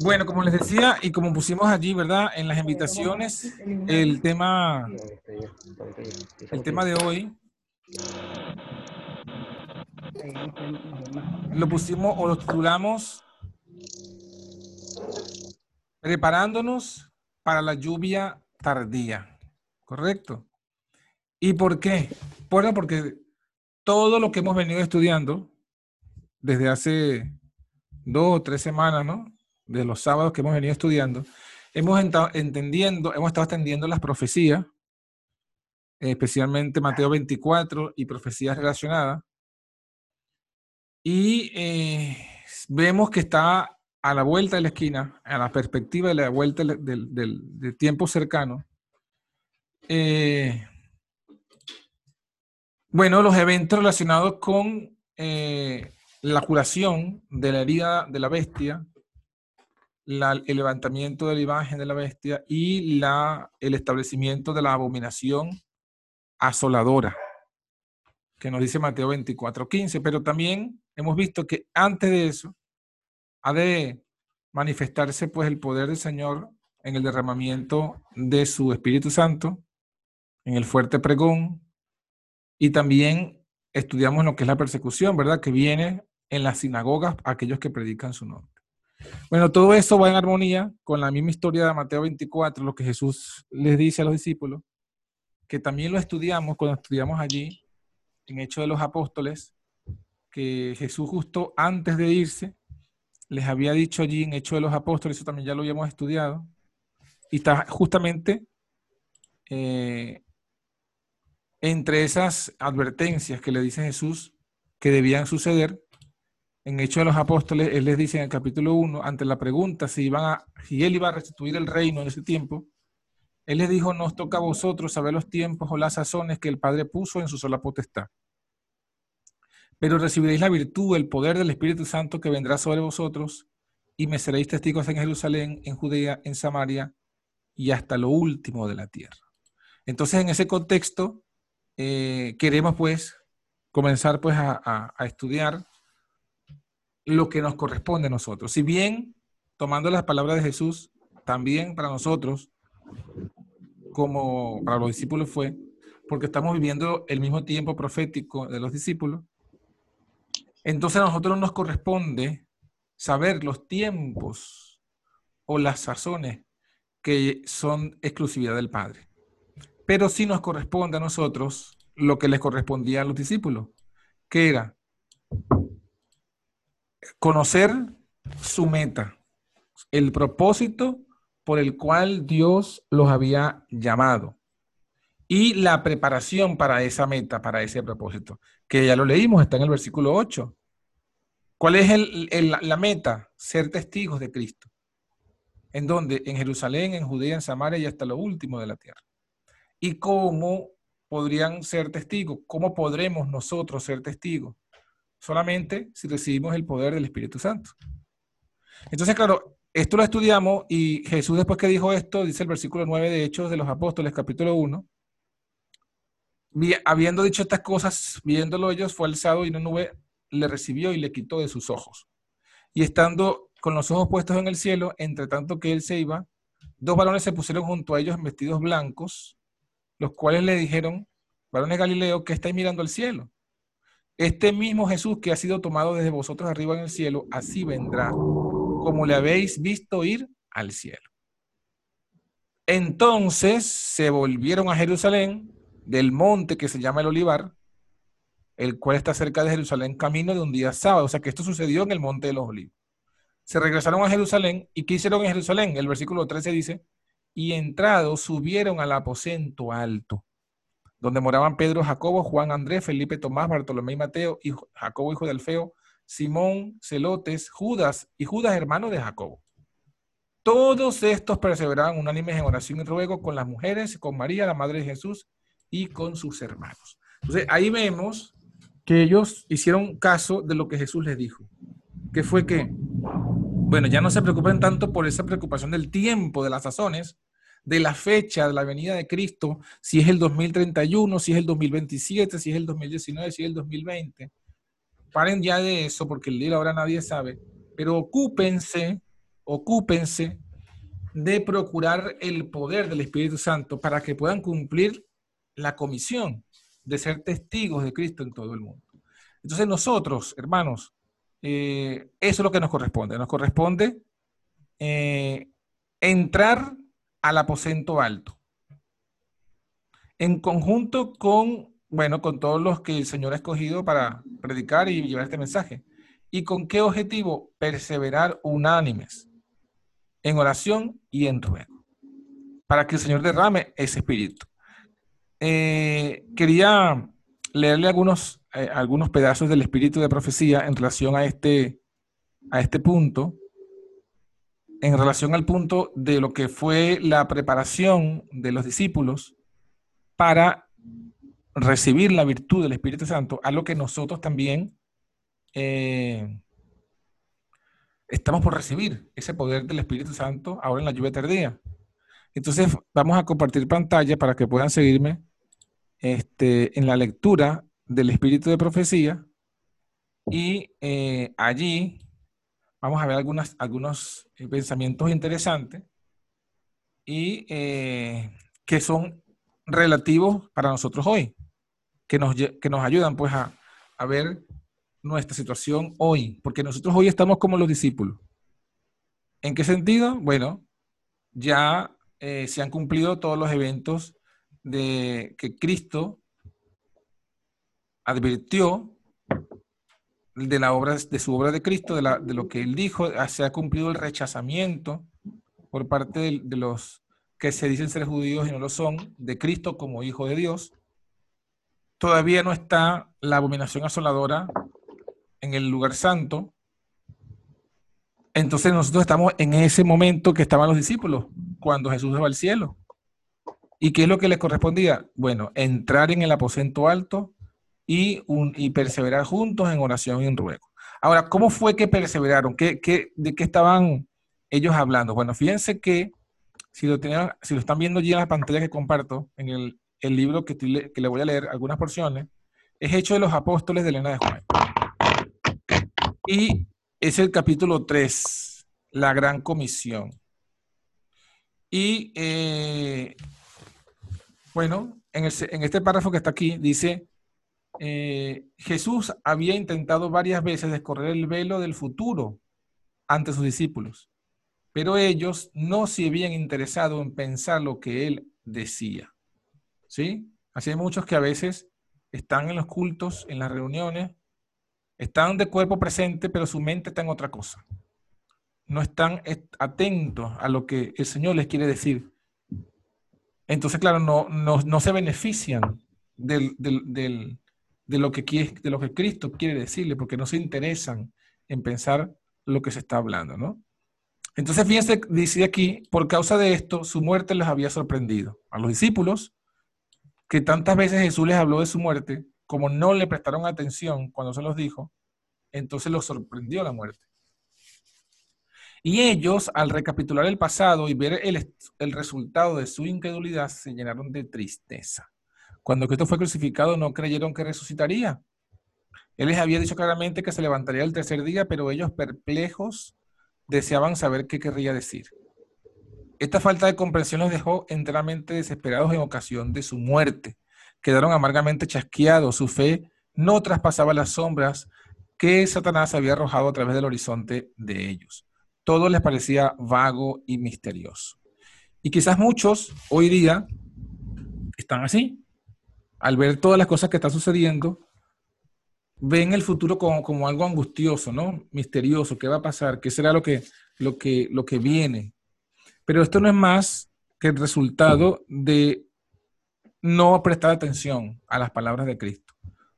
Bueno, como les decía y como pusimos allí, ¿verdad? En las invitaciones, el tema, el tema de hoy lo pusimos o lo titulamos Preparándonos para la lluvia tardía. ¿Correcto? ¿Y por qué? Bueno, porque todo lo que hemos venido estudiando desde hace dos o tres semanas, ¿no? De los sábados que hemos venido estudiando, hemos entendiendo, hemos estado extendiendo las profecías, especialmente Mateo 24 y profecías relacionadas, y eh, vemos que está a la vuelta de la esquina, a la perspectiva de la vuelta del, tiempo cercano. Eh, bueno, los eventos relacionados con eh, la curación de la herida de la bestia, el levantamiento de la imagen de la bestia y el establecimiento de la abominación asoladora, que nos dice Mateo 24, 15. Pero también hemos visto que antes de eso ha de manifestarse pues el poder del Señor en el derramamiento de su Espíritu Santo, en el fuerte pregón, y también estudiamos lo que es la persecución, ¿verdad? Que viene en las sinagogas aquellos que predican su nombre. Bueno, todo eso va en armonía con la misma historia de Mateo 24, lo que Jesús les dice a los discípulos, que también lo estudiamos cuando estudiamos allí en Hechos de los Apóstoles, que Jesús justo antes de irse les había dicho allí en Hechos de los Apóstoles, eso también ya lo habíamos estudiado, y está justamente eh, entre esas advertencias que le dice Jesús que debían suceder, en Hechos de los Apóstoles, él les dice en el capítulo 1, ante la pregunta si, iban a, si él iba a restituir el reino en ese tiempo, él les dijo, nos toca a vosotros saber los tiempos o las sazones que el Padre puso en su sola potestad. Pero recibiréis la virtud, el poder del Espíritu Santo que vendrá sobre vosotros y me seréis testigos en Jerusalén, en Judea, en Samaria y hasta lo último de la tierra. Entonces, en ese contexto, eh, queremos pues comenzar pues a estudiar lo que nos corresponde a nosotros. Si bien, tomando las palabras de Jesús, también para nosotros, como para los discípulos fue, porque estamos viviendo el mismo tiempo profético de los discípulos, entonces a nosotros nos corresponde saber los tiempos o las razones que son exclusividad del Padre. Pero sí nos corresponde a nosotros lo que les correspondía a los discípulos, que era conocer su meta, el propósito por el cual Dios los había llamado y la preparación para esa meta, para ese propósito, que ya lo leímos, está en el versículo 8. ¿Cuál es la meta? Ser testigos de Cristo. ¿En dónde? En Jerusalén, en Judea, en Samaria y hasta lo último de la tierra. ¿Y cómo podrían ser testigos? ¿Cómo podremos nosotros ser testigos? Solamente si recibimos el poder del Espíritu Santo. Entonces, claro, esto lo estudiamos y Jesús después que dijo esto, dice el versículo 9 de Hechos de los Apóstoles, capítulo 1, habiendo dicho estas cosas, viéndolo ellos, fue alzado y una nube le recibió y le quitó de sus ojos. Y estando con los ojos puestos en el cielo, entre tanto que él se iba, dos varones se pusieron junto a ellos en vestidos blancos, los cuales le dijeron, varones Galileo, ¿qué estáis mirando al cielo? Este mismo Jesús que ha sido tomado desde vosotros arriba en el cielo, así vendrá, como le habéis visto ir al cielo. Entonces se volvieron a Jerusalén del monte que se llama el Olivar, el cual está cerca de Jerusalén, camino de un día sábado. O sea que esto sucedió en el monte de los olivos. Se regresaron a Jerusalén. ¿Y qué hicieron en Jerusalén? El versículo 13 dice, y entrados subieron al aposento alto donde moraban Pedro, Jacobo, Juan, Andrés, Felipe, Tomás, Bartolomé y Mateo, y Jacobo, hijo de Alfeo, Simón, Celotes, Judas y Judas, hermano de Jacobo. Todos estos perseveraban unánimes en oración y ruego con las mujeres, con María, la madre de Jesús, y con sus hermanos. Entonces, ahí vemos que ellos hicieron caso de lo que Jesús les dijo, que fue que, bueno, ya no se preocupen tanto por esa preocupación del tiempo, de las sazones, de la fecha de la venida de Cristo, si es el 2031, si es el 2027, si es el 2019, si es el 2020. Paren ya de eso porque el día ahora nadie sabe, pero ocúpense, ocúpense de procurar el poder del Espíritu Santo para que puedan cumplir la comisión de ser testigos de Cristo en todo el mundo. Entonces nosotros, hermanos, eh, eso es lo que nos corresponde. Nos corresponde eh, entrar al aposento alto. En conjunto con, bueno, con todos los que el Señor ha escogido para predicar y llevar este mensaje. ¿Y con qué objetivo? Perseverar unánimes en oración y en ruego, para que el Señor derrame ese espíritu. Eh, quería leerle algunos, eh, algunos pedazos del espíritu de profecía en relación a este, a este punto, en relación al punto de lo que fue la preparación de los discípulos para recibir la virtud del Espíritu Santo, a lo que nosotros también eh, estamos por recibir, ese poder del Espíritu Santo ahora en la lluvia tardía. Entonces vamos a compartir pantalla para que puedan seguirme este, en la lectura del espíritu de profecía y eh, allí vamos a ver algunas, algunos eh, pensamientos interesantes y eh, que son relativos para nosotros hoy, que nos, que nos ayudan pues a, a ver nuestra situación hoy, porque nosotros hoy estamos como los discípulos. ¿En qué sentido? Bueno, ya se han cumplido todos los eventos de que Cristo advirtió de la obra de su obra de Cristo, de, lo que él dijo, ah, se ha cumplido el rechazamiento por parte de, los que se dicen ser judíos y no lo son, de Cristo como hijo de Dios. Todavía no está la abominación asoladora en el lugar santo. Entonces nosotros estamos en ese momento que estaban los discípulos, cuando Jesús va al cielo. ¿Y qué es lo que les correspondía? Bueno, entrar en el aposento alto y, perseverar juntos en oración y en ruego. Ahora, ¿cómo fue que perseveraron? ¿Qué, qué, de qué estaban ellos hablando? Bueno, fíjense que si lo, tenían, si lo están viendo allí en la pantalla que comparto, en el, el libro que, que, le voy a leer, algunas porciones, es hecho de los apóstoles de Elena de Juan. Y es el capítulo 3, la gran comisión. Y eh, bueno, en, este párrafo que está aquí dice, eh, Jesús había intentado varias veces descorrer el velo del futuro ante sus discípulos, pero ellos no se habían interesado en pensar lo que él decía. ¿Sí? Así hay muchos que a veces están en los cultos, en las reuniones, están de cuerpo presente, pero su mente está en otra cosa. No están atentos a lo que el Señor les quiere decir. Entonces, claro, no, no, se benefician del, de, lo que quiere, de lo que Cristo quiere decirle, porque no se interesan en pensar lo que se está hablando, ¿no? Entonces, fíjense, dice aquí, por causa de esto, su muerte les había sorprendido. A los discípulos, que tantas veces Jesús les habló de su muerte, como no le prestaron atención cuando se los dijo, entonces los sorprendió la muerte. Y ellos, al recapitular el pasado y ver el, el, resultado de su incredulidad, se llenaron de tristeza. Cuando Cristo fue crucificado, no creyeron que resucitaría. Él les había dicho claramente que se levantaría el tercer día, pero ellos, perplejos, deseaban saber qué querría decir. Esta falta de comprensión los dejó enteramente desesperados en ocasión de su muerte. Quedaron amargamente chasqueados. Su fe no traspasaba las sombras que Satanás había arrojado a través del horizonte de ellos todo les parecía vago y misterioso. Y quizás muchos hoy día están así. Al ver todas las cosas que están sucediendo, ven el futuro como, como, algo angustioso, ¿no? Misterioso, ¿qué va a pasar? ¿Qué será lo que, lo, que, lo que viene? Pero esto no es más que el resultado de no prestar atención a las palabras de Cristo,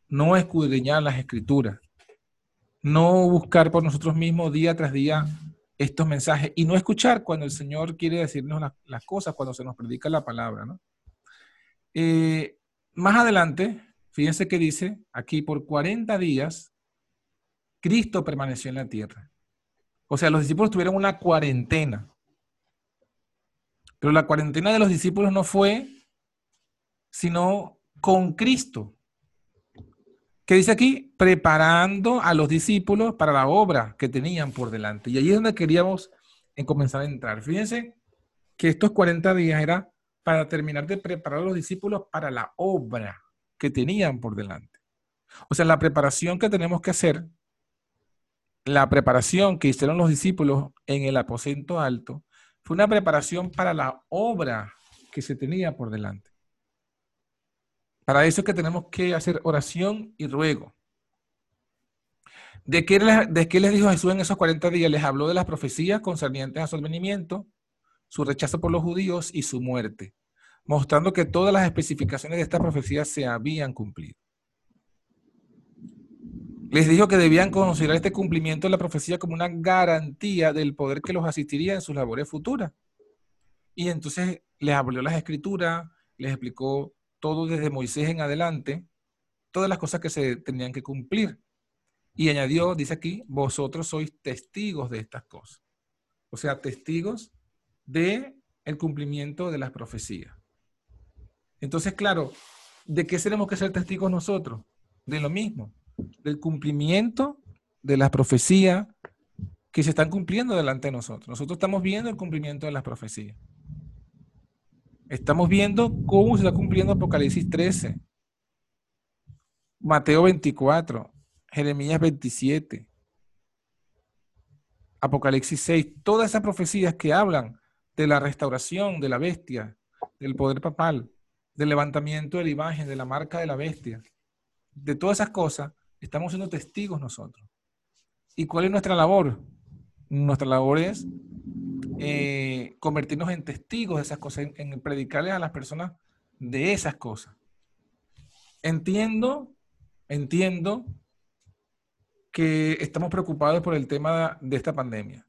no escudriñar las escrituras, no buscar por nosotros mismos día tras día estos mensajes y no escuchar cuando el Señor quiere decirnos las cosas, cuando se nos predica la palabra. ¿no? Eh, más adelante, fíjense que dice aquí, por 40 días, Cristo permaneció en la tierra. O sea, los discípulos tuvieron una cuarentena. Pero la cuarentena de los discípulos no fue sino con Cristo. ¿Qué dice aquí? Preparando a los discípulos para la obra que tenían por delante. Y ahí es donde queríamos en comenzar a entrar. Fíjense que estos 40 días era para terminar de preparar a los discípulos para la obra que tenían por delante. O sea, la preparación que tenemos que hacer, la preparación que hicieron los discípulos en el aposento alto, fue una preparación para la obra que se tenía por delante. Para eso es que tenemos que hacer oración y ruego. ¿De qué, ¿De qué les dijo Jesús en esos 40 días? Les habló de las profecías concernientes a su advenimiento, su rechazo por los judíos y su muerte, mostrando que todas las especificaciones de esta profecía se habían cumplido. Les dijo que debían considerar este cumplimiento de la profecía como una garantía del poder que los asistiría en sus labores futuras. Y entonces les abrió las escrituras, les explicó todo desde Moisés en adelante, todas las cosas que se tenían que cumplir. Y añadió, dice aquí, vosotros sois testigos de estas cosas. O sea, testigos de el cumplimiento de las profecías. Entonces, claro, ¿de qué tenemos que ser testigos nosotros? De lo mismo, del cumplimiento de las profecías que se están cumpliendo delante de nosotros. Nosotros estamos viendo el cumplimiento de las profecías. Estamos viendo cómo se está cumpliendo Apocalipsis 13, Mateo 24, Jeremías 27, Apocalipsis 6, todas esas profecías que hablan de la restauración de la bestia, del poder papal, del levantamiento de la imagen, de la marca de la bestia, de todas esas cosas, estamos siendo testigos nosotros. ¿Y cuál es nuestra labor? Nuestra labor es eh, convertirnos en testigos de esas cosas, en predicarles a las personas de esas cosas. Entiendo, entiendo que estamos preocupados por el tema de esta pandemia.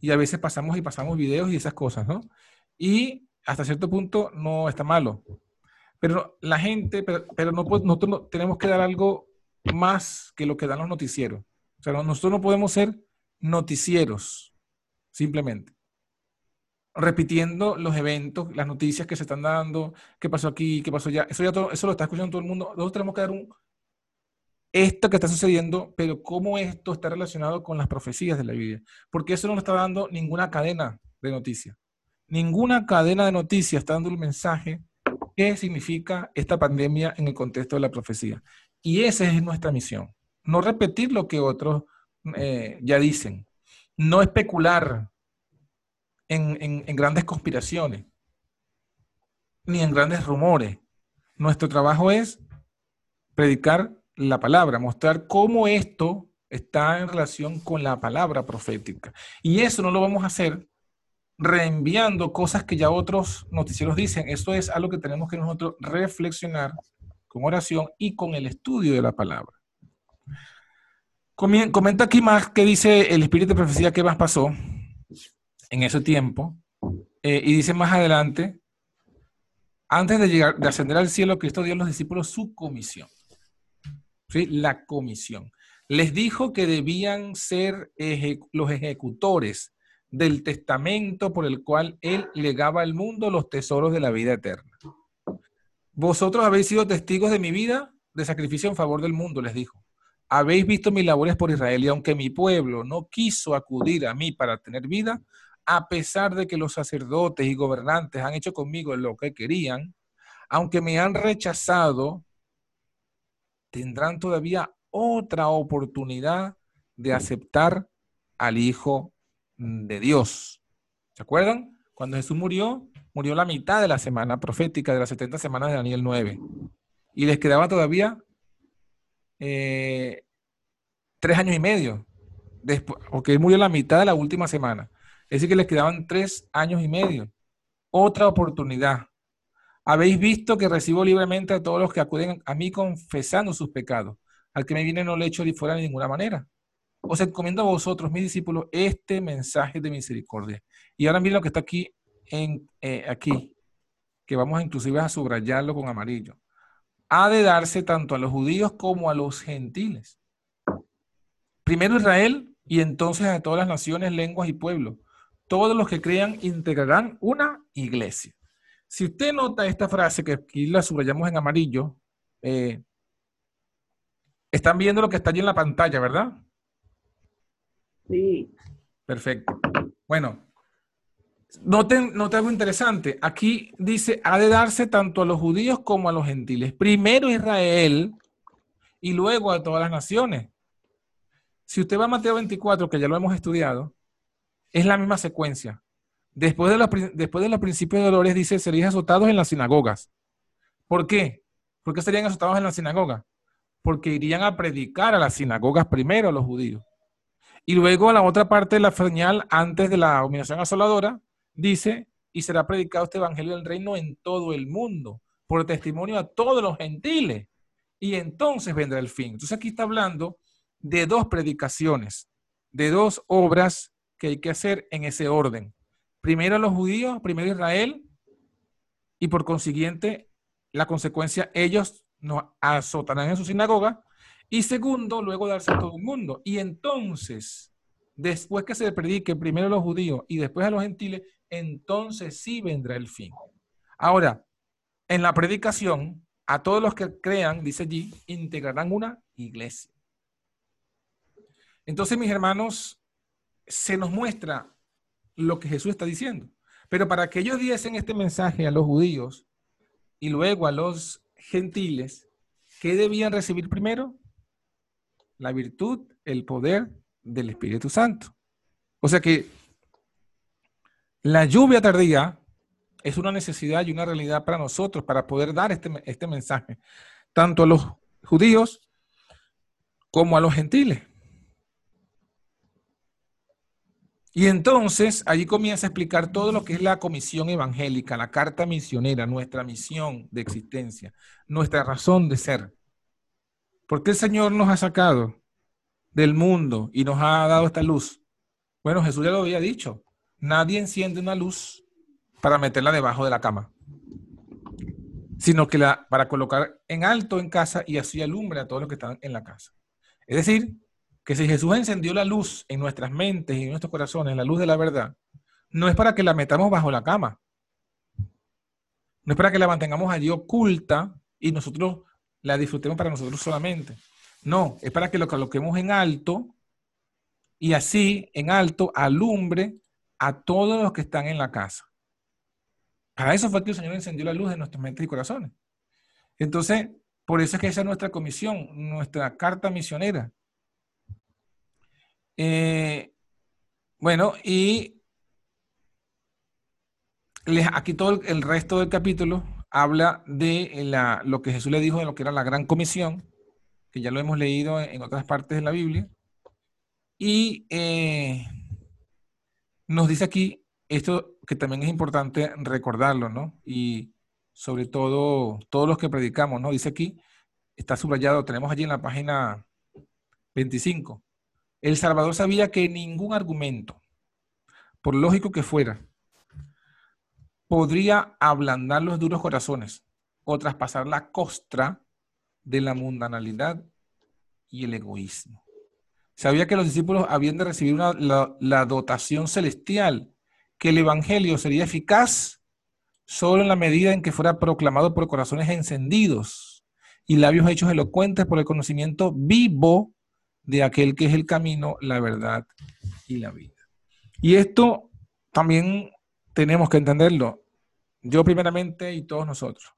Y a veces pasamos y pasamos videos y esas cosas, ¿no? Y hasta cierto punto no está malo. Pero la gente, pero, no, nosotros tenemos que dar algo más que lo que dan los noticieros. O sea, nosotros no podemos ser noticieros, simplemente. Repitiendo los eventos, las noticias que se están dando, qué pasó aquí, qué pasó allá. Eso ya eso lo está escuchando todo el mundo. Nosotros tenemos que dar un, esto que está sucediendo, pero cómo esto está relacionado con las profecías de la Biblia. Porque eso no lo está dando ninguna cadena de noticias. Ninguna cadena de noticias está dando el mensaje qué significa esta pandemia en el contexto de la profecía. Y esa es nuestra misión. No repetir lo que otros eh, ya dicen. No especular en grandes conspiraciones, ni en grandes rumores. Nuestro trabajo es predicar la palabra, mostrar cómo esto está en relación con la palabra profética. Y eso no lo vamos a hacer reenviando cosas que ya otros noticieros dicen. Eso es algo que tenemos que nosotros reflexionar con oración y con el estudio de la palabra. Comenta aquí más qué dice el espíritu de profecía que más pasó en ese tiempo. Eh, y dice más adelante, antes de llegar, de ascender al cielo, Cristo dio a los discípulos su comisión la comisión. Les dijo que debían ser los ejecutores del testamento por el cual él legaba al mundo los tesoros de la vida eterna. Vosotros habéis sido testigos de mi vida de sacrificio en favor del mundo, les dijo. Habéis visto mis labores por Israel y aunque mi pueblo no quiso acudir a mí para tener vida, a pesar de que los sacerdotes y gobernantes han hecho conmigo lo que querían, aunque me han rechazado, tendrán todavía otra oportunidad de aceptar al Hijo de Dios. ¿Se acuerdan? Cuando Jesús murió, murió la mitad de la semana profética de las 70 semanas de Daniel 9. Y les quedaba todavía eh, tres años y medio, después, porque él murió la mitad de la última semana. Es decir, que les quedaban tres años y medio. Otra oportunidad. Habéis visto que recibo libremente a todos los que acuden a mí confesando sus pecados. Al que me viene no le echo de fuera de ninguna manera. Os encomiendo a vosotros, mis discípulos, este mensaje de misericordia. Y ahora miren lo que está aquí, en, eh, aquí, que vamos inclusive a subrayarlo con amarillo. Ha de darse tanto a los judíos como a los gentiles. Primero Israel y entonces a todas las naciones, lenguas y pueblos. Todos los que crean integrarán una iglesia. Si usted nota esta frase, que aquí la subrayamos en amarillo, eh, están viendo lo que está allí en la pantalla, ¿verdad? Sí. Perfecto. Bueno, Noten, noten algo interesante. Aquí dice, ha de darse tanto a los judíos como a los gentiles. Primero Israel y luego a todas las naciones. Si usted va a Mateo 24, que ya lo hemos estudiado, es la misma secuencia. Después de los, después de los principios de dolores dice, serían azotados en las sinagogas. ¿Por qué? ¿Por qué serían azotados en las sinagogas? Porque irían a predicar a las sinagogas primero a los judíos. Y luego la otra parte de la señal, antes de la humillación asoladora, dice, y será predicado este evangelio del reino en todo el mundo, por testimonio a todos los gentiles. Y entonces vendrá el fin. Entonces aquí está hablando de dos predicaciones, de dos obras que hay que hacer en ese orden. Primero los judíos, primero Israel, y por consiguiente, la consecuencia, ellos nos azotarán en su sinagoga, y segundo, luego darse a todo el mundo. Y entonces, después que se predique primero a los judíos y después a los gentiles, entonces sí vendrá el fin. Ahora, en la predicación, a todos los que crean, dice allí, integrarán una iglesia. Entonces, mis hermanos, se nos muestra lo que Jesús está diciendo. Pero para que ellos diesen este mensaje a los judíos y luego a los gentiles, ¿qué debían recibir primero? La virtud, el poder del Espíritu Santo. O sea que la lluvia tardía es una necesidad y una realidad para nosotros para poder dar este, este mensaje, tanto a los judíos como a los gentiles. Y entonces allí comienza a explicar todo lo que es la comisión evangélica, la carta misionera, nuestra misión de existencia, nuestra razón de ser. ¿Por qué el Señor nos ha sacado del mundo y nos ha dado esta luz? Bueno, Jesús ya lo había dicho. Nadie enciende una luz para meterla debajo de la cama, sino que la para colocar en alto en casa y así alumbre a todos los que están en la casa. Es decir, que si Jesús encendió la luz en nuestras mentes y en nuestros corazones, la luz de la verdad, no es para que la metamos bajo la cama. No es para que la mantengamos allí oculta y nosotros la disfrutemos para nosotros solamente. No, es para que lo coloquemos en alto y así en alto alumbre a todos los que están en la casa. Para eso fue que el Señor encendió la luz de nuestras mentes y corazones. Entonces, por eso es que esa es nuestra comisión, nuestra carta misionera. Eh, bueno, y aquí todo el, resto del capítulo habla de la, lo que Jesús le dijo de lo que era la gran comisión, que ya lo hemos leído en, otras partes de la Biblia. Y eh, nos dice aquí esto que también es importante recordarlo, ¿no? Y sobre todo, todos los que predicamos, ¿no? Dice aquí, está subrayado, tenemos allí en la página 25. El Salvador sabía que ningún argumento, por lógico que fuera, podría ablandar los duros corazones o traspasar la costra de la mundanalidad y el egoísmo. Sabía que los discípulos habían de recibir la, dotación celestial, que el Evangelio sería eficaz solo en la medida en que fuera proclamado por corazones encendidos y labios hechos elocuentes por el conocimiento vivo de aquel que es el camino, la verdad y la vida. Y esto también tenemos que entenderlo, yo primeramente y todos nosotros.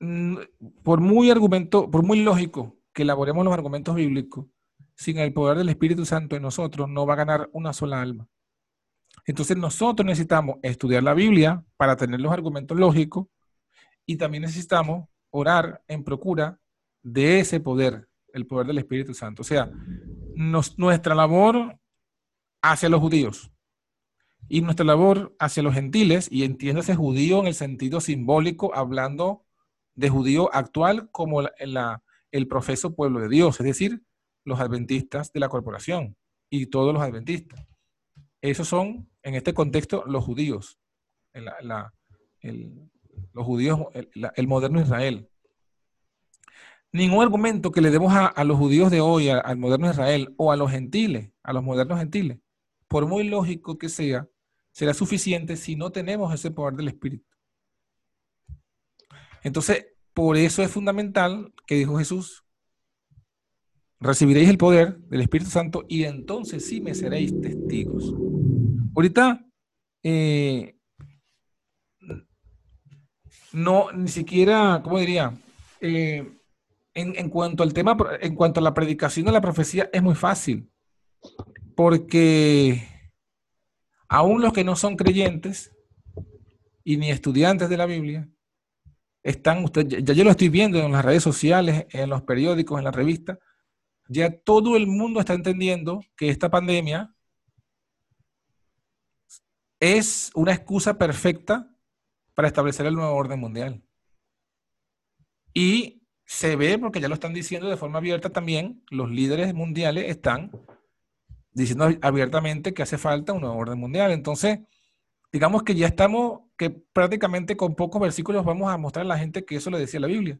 Mm, por muy argumento, por muy lógico que elaboremos los argumentos bíblicos, sin el poder del Espíritu Santo en nosotros, no va a ganar una sola alma. Entonces nosotros necesitamos estudiar la Biblia para tener los argumentos lógicos y también necesitamos orar en procura de ese poder, el poder del Espíritu Santo. O sea, nuestra labor hacia los judíos y nuestra labor hacia los gentiles, y entiéndase judío en el sentido simbólico, hablando de judío actual como el profeso pueblo de Dios, es decir, los adventistas de la corporación y todos los adventistas. Esos son, en este contexto, los judíos, los judíos, el, moderno Israel. Ningún argumento que le demos a, los judíos de hoy, al moderno Israel, o a los gentiles, a los modernos gentiles, por muy lógico que sea, será suficiente si no tenemos ese poder del Espíritu. Entonces, por eso es fundamental que dijo Jesús, recibiréis el poder del Espíritu Santo y entonces sí me seréis testigos. ahorita eh, no, ni siquiera, ¿cómo diría? Eh, en, cuanto al tema, en cuanto a la predicación de la profecía, es muy fácil, porque aún los que no son creyentes y ni estudiantes de la Biblia, están, usted, ya, yo lo estoy viendo en las redes sociales, en los periódicos, en la revista, ya todo el mundo está entendiendo que esta pandemia es una excusa perfecta para establecer el nuevo orden mundial. Y se ve, porque ya lo están diciendo de forma abierta también, los líderes mundiales están diciendo abiertamente que hace falta un nuevo orden mundial. Entonces, digamos que ya estamos, que prácticamente con pocos versículos vamos a mostrar a la gente que eso le decía la Biblia.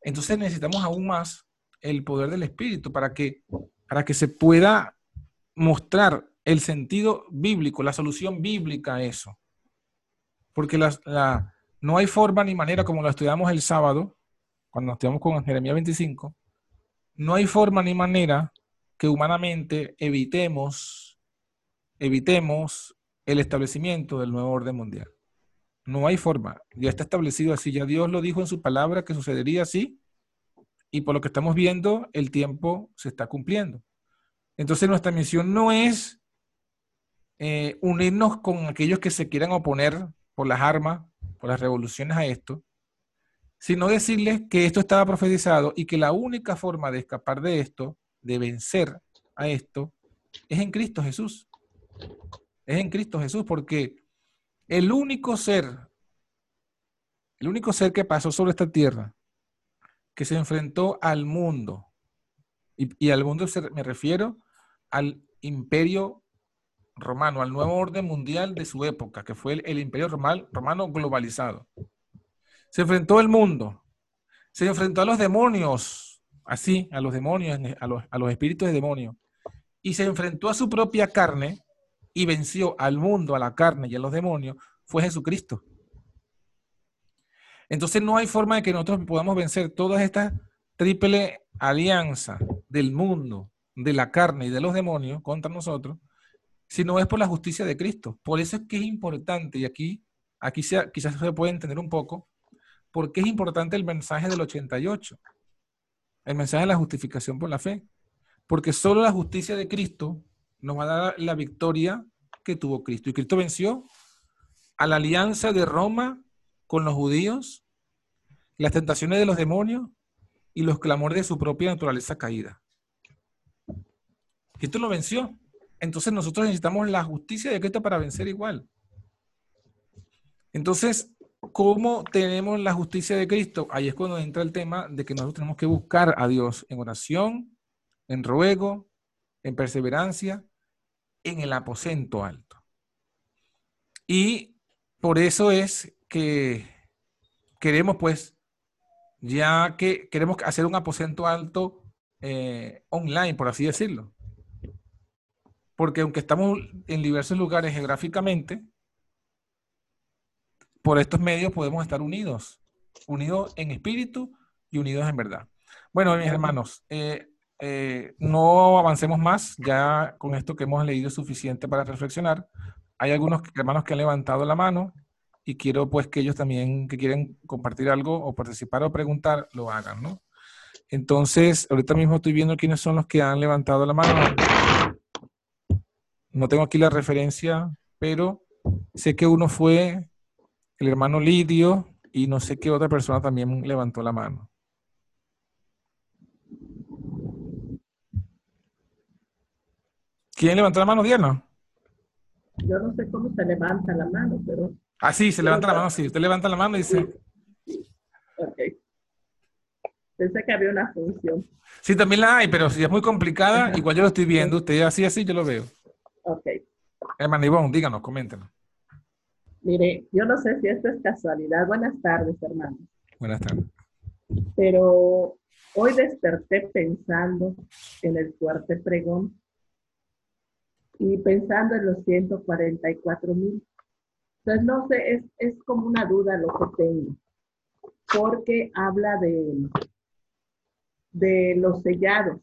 Entonces necesitamos aún más el poder del Espíritu para que, para que se pueda mostrar el sentido bíblico, la solución bíblica a eso. Porque la, no hay forma ni manera, como lo estudiamos el sábado, cuando estemos con Jeremías 25, no hay forma ni manera que humanamente evitemos, evitemos el establecimiento del nuevo orden mundial. No hay forma. Ya está establecido así. Ya Dios lo dijo en su palabra que sucedería así. Y por lo que estamos viendo, el tiempo se está cumpliendo. Entonces nuestra misión no es eh, unirnos con aquellos que se quieran oponer por las armas, por las revoluciones a esto, sino decirles que esto estaba profetizado y que la única forma de escapar de esto, de vencer a esto, es en Cristo Jesús. Es en Cristo Jesús, porque el único ser, el único ser que pasó sobre esta tierra, que se enfrentó al mundo, y, al mundo me refiero al imperio romano, al nuevo orden mundial de su época, que fue el, imperio romano globalizado. Se enfrentó al mundo, se enfrentó a los demonios, así, a los demonios, a los, espíritus de demonios, y se enfrentó a su propia carne y venció al mundo, a la carne y a los demonios, fue Jesucristo. Entonces no hay forma de que nosotros podamos vencer todas estas triple alianza del mundo, de la carne y de los demonios contra nosotros, si no es por la justicia de Cristo. Por eso es que es importante, y aquí, aquí quizás se puede entender un poco, ¿Por qué es importante el mensaje del 88? El mensaje de la justificación por la fe. Porque solo la justicia de Cristo nos va a dar la victoria que tuvo Cristo. Y Cristo venció a la alianza de Roma con los judíos, las tentaciones de los demonios y los clamores de su propia naturaleza caída. Cristo lo venció. Entonces nosotros necesitamos la justicia de Cristo para vencer igual. Entonces, ¿Cómo tenemos la justicia de Cristo? Ahí es cuando entra el tema de que nosotros tenemos que buscar a Dios en oración, en ruego, en perseverancia, en el aposento alto. Y por eso es que queremos, pues, ya que queremos hacer un aposento alto eh, online, por así decirlo. Porque aunque estamos en diversos lugares geográficamente, por estos medios podemos estar unidos, unidos en espíritu y unidos en verdad. Bueno, mis hermanos, eh, eh, no avancemos más, ya con esto que hemos leído es suficiente para reflexionar. Hay algunos hermanos que han levantado la mano y quiero pues que ellos también que quieren compartir algo o participar o preguntar, lo hagan, ¿no? Entonces, ahorita mismo estoy viendo quiénes son los que han levantado la mano. No tengo aquí la referencia, pero sé que uno fue el hermano Lidio y no sé qué otra persona también levantó la mano. ¿Quién levantó la mano, Diana? Yo no sé cómo se levanta la mano, pero... Ah, sí, se levanta la mano, sí. Usted levanta la mano y dice... Ok. Pensé que había una función. Sí, también la hay, pero si es muy complicada, igual yo lo estoy viendo. Usted así, así, yo lo veo. Ok. Hermano Ivonne, díganos, coméntenos. Mire, yo no sé si esto es casualidad. Buenas tardes, hermanos. Buenas tardes. Pero hoy desperté pensando en el fuerte pregón y pensando en los 144 mil. Entonces, no sé, es, es como una duda lo que tengo, porque habla de, de los sellados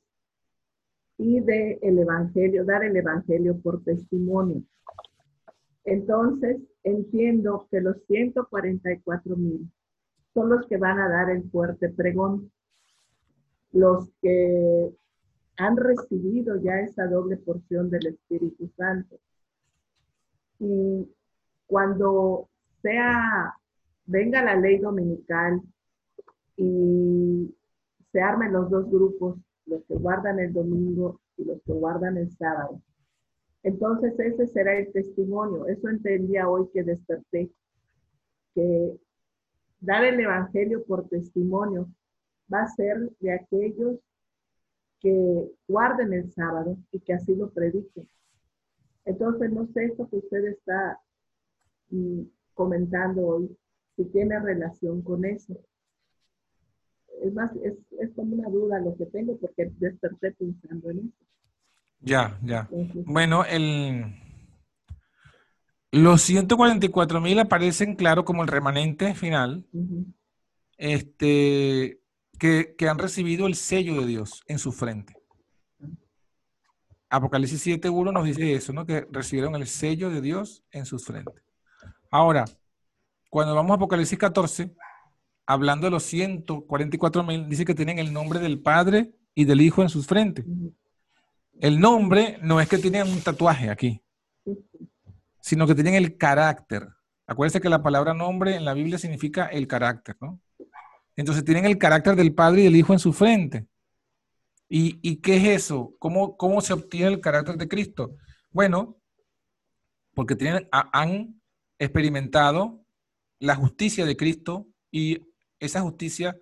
y de el evangelio, dar el evangelio por testimonio. Entonces, entiendo que los 144 mil son los que van a dar el fuerte pregón, los que han recibido ya esa doble porción del Espíritu Santo. Y cuando sea, venga la ley dominical y se armen los dos grupos, los que guardan el domingo y los que guardan el sábado. Entonces ese será el testimonio. Eso entendía hoy que desperté, que dar el Evangelio por testimonio va a ser de aquellos que guarden el sábado y que así lo prediquen. Entonces, no sé esto que usted está mm, comentando hoy, si tiene relación con eso. Es más, es, como una duda lo que tengo porque desperté pensando en eso. Ya, ya. bueno, el, los 144 mil aparecen, claro, como el remanente final, este, que, que, han recibido el sello de Dios en su frente. Apocalipsis 7.1 nos dice eso, ¿no? Que recibieron el sello de Dios en sus frentes. Ahora, cuando vamos a Apocalipsis 14, hablando de los 144 mil, dice que tienen el nombre del Padre y del Hijo en sus frentes. El nombre no es que tienen un tatuaje aquí, sino que tienen el carácter. Acuérdense que la palabra nombre en la Biblia significa el carácter, ¿no? Entonces tienen el carácter del Padre y del Hijo en su frente. ¿Y, qué es eso? ¿Cómo, ¿Cómo se obtiene el carácter de Cristo? Bueno, porque tienen, han experimentado la justicia de Cristo y esa justicia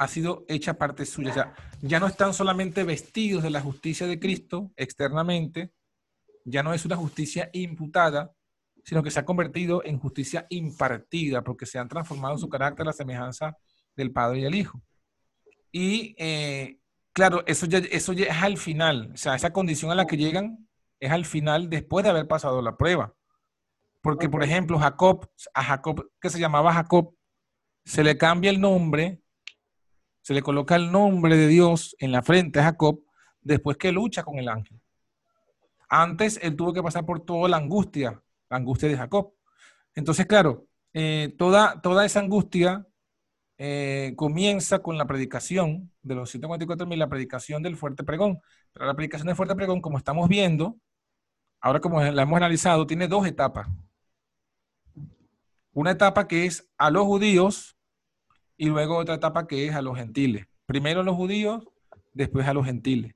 ha sido hecha parte suya. Ya, ya no están solamente vestidos de la justicia de Cristo externamente, ya no es una justicia imputada, sino que se ha convertido en justicia impartida, porque se han transformado su carácter a la semejanza del Padre y del Hijo. Y eh, claro, eso ya, eso ya es al final, o sea, esa condición a la que llegan es al final después de haber pasado la prueba. Porque, por ejemplo, Jacob, a Jacob, que se llamaba Jacob, se le cambia el nombre, se le coloca el nombre de Dios en la frente a Jacob después que lucha con el ángel. Antes él tuvo que pasar por toda la angustia, la angustia de Jacob. Entonces, claro, eh, toda, toda esa angustia eh, comienza con la predicación de los 144 mil, la predicación del fuerte pregón. Pero la predicación del fuerte pregón, como estamos viendo, ahora como la hemos analizado, tiene dos etapas. Una etapa que es a los judíos y luego otra etapa que es a los gentiles. Primero a los judíos, después a los gentiles.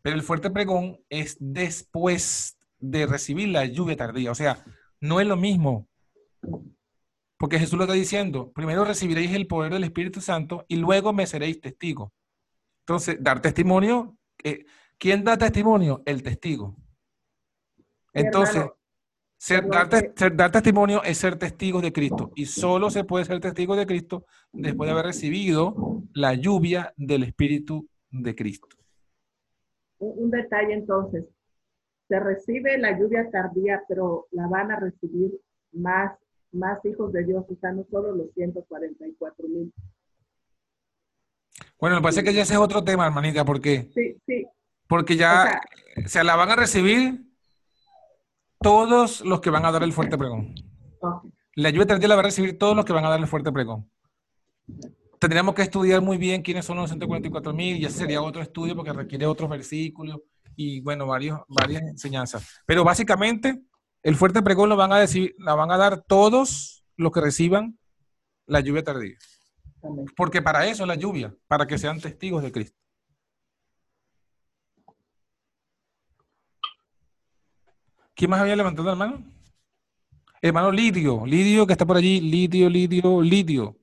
Pero el fuerte pregón es después de recibir la lluvia tardía. O sea, no es lo mismo porque Jesús lo está diciendo, primero recibiréis el poder del Espíritu Santo y luego me seréis testigos. Entonces, dar testimonio, eh, ¿quién da testimonio? El testigo. Entonces, dar, testimonio es ser testigo de Cristo y solo se puede ser testigo de Cristo después de haber recibido la lluvia del Espíritu de Cristo. un detalle entonces, se recibe la lluvia tardía, pero la van a recibir más más hijos de Dios, o sea, no solo los 144 mil. Bueno, me parece que ya ese es otro tema, hermanita, porque, sí, sí. porque ya se la van a recibir todos los que van a dar el fuerte pregón. La lluvia tardía la va a recibir todos los que van a dar el fuerte pregón. Tendríamos que estudiar muy bien quiénes son los 144 mil, y ese sería otro estudio porque requiere otros versículos y, bueno, varios, varias enseñanzas. Pero básicamente, el fuerte pregón lo van a decir, la van a dar todos los que reciban la lluvia tardía. Porque para eso es la lluvia, para que sean testigos de Cristo. ¿Quién más había levantado la mano? Hermano Lidio, Lidio que está por allí, Lidio, Lidio, Lidio.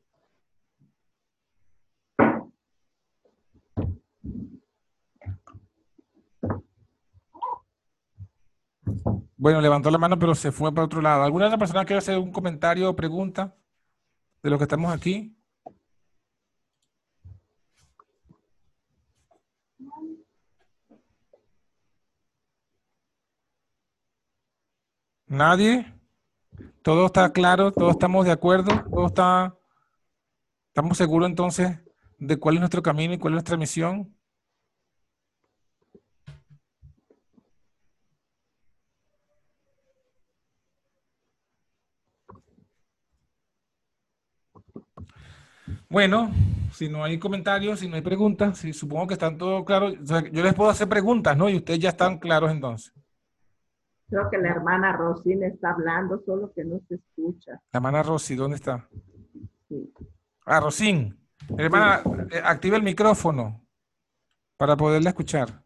Bueno, levantó la mano, pero se fue para otro lado. ¿Alguna otra persona quiere hacer un comentario o pregunta de lo que estamos aquí? ¿Nadie? ¿Todo está claro? ¿Todos estamos de acuerdo? ¿Todo está... ¿Estamos seguros entonces de cuál es nuestro camino y cuál es nuestra misión? Bueno, si no hay comentarios, si no hay preguntas, si supongo que están todos claros, yo les puedo hacer preguntas, ¿no? Y ustedes ya están claros entonces. Creo que la hermana Rosy está hablando, solo que no se escucha. La hermana Rosy, ¿dónde está? Sí. Ah, Rosín. Hermana, eh, activa el micrófono para poderla escuchar.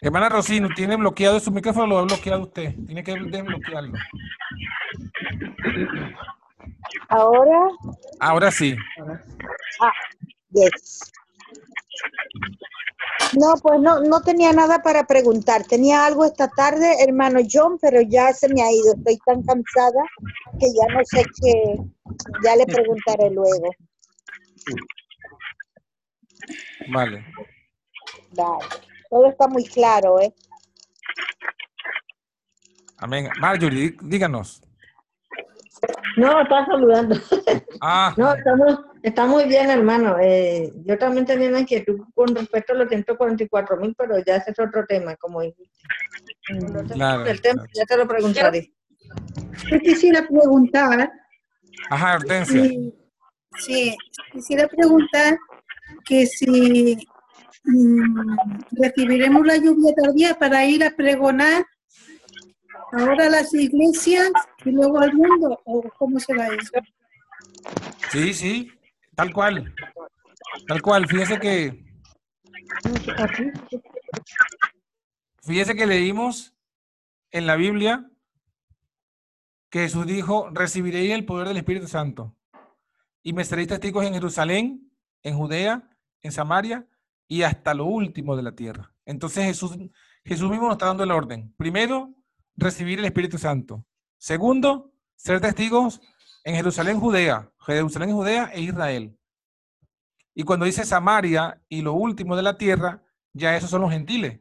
Hermana Rosino, ¿tiene bloqueado su micrófono lo ha bloqueado usted? Tiene que desbloquearlo. ¿Ahora? Ahora sí. Ah, yes. No, pues no, no tenía nada para preguntar. Tenía algo esta tarde, hermano John, pero ya se me ha ido. Estoy tan cansada que ya no sé qué. Ya le preguntaré luego. Vale. Vale. Todo está muy claro, ¿eh? Amén. Marjorie, díganos. No, está saludando. Ah. No, estamos, está muy bien, hermano. Eh, yo también tenía una inquietud con respecto a los 144 mil, pero ya ese es otro tema, como dijiste. Claro, el tema, ya te lo preguntaré. Yo quisiera preguntar. Ajá, Hortensia. sí, quisiera preguntar que si mm, recibiremos la lluvia tardía para ir a pregonar ahora las iglesias y luego al mundo, o cómo será eso. Sí, sí, tal cual. Tal cual, fíjese que. Fíjese que leímos en la Biblia que Jesús dijo: Recibiréis el poder del Espíritu Santo y me seréis testigos en Jerusalén, en Judea, en Samaria y hasta lo último de la tierra. Entonces Jesús, Jesús mismo nos está dando el orden. Primero, recibir el Espíritu Santo. Segundo, ser testigos en Jerusalén, Judea, Jerusalén, Judea e Israel. Y cuando dice Samaria y lo último de la tierra, ya esos son los gentiles.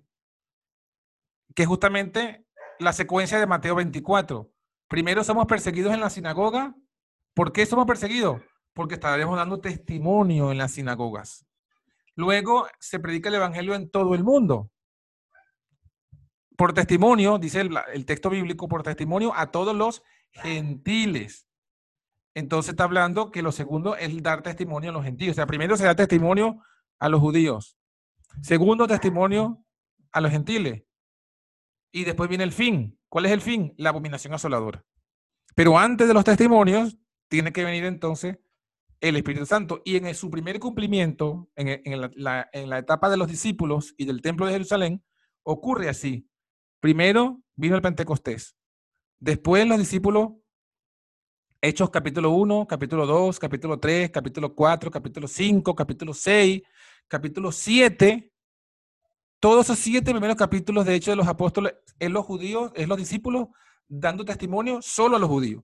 Que es justamente la secuencia de Mateo 24. Primero somos perseguidos en la sinagoga. ¿Por qué somos perseguidos? Porque estaremos dando testimonio en las sinagogas. Luego se predica el Evangelio en todo el mundo. Por testimonio, dice el, texto bíblico, por testimonio a todos los gentiles. Entonces está hablando que lo segundo es dar testimonio a los gentiles. O sea, primero se da testimonio a los judíos. Segundo, testimonio a los gentiles. Y después viene el fin. ¿Cuál es el fin? La abominación asoladora. Pero antes de los testimonios, tiene que venir entonces el Espíritu Santo. Y en su primer cumplimiento, en, la, etapa de los discípulos y del templo de Jerusalén, ocurre así. Primero vino el Pentecostés. Después los discípulos, Hechos capítulo 1, capítulo 2, capítulo 3, capítulo 4, capítulo 5, capítulo 6, capítulo 7. Todos esos siete primeros capítulos, de hecho, de los apóstoles, es los judíos, es los discípulos dando testimonio solo a los judíos.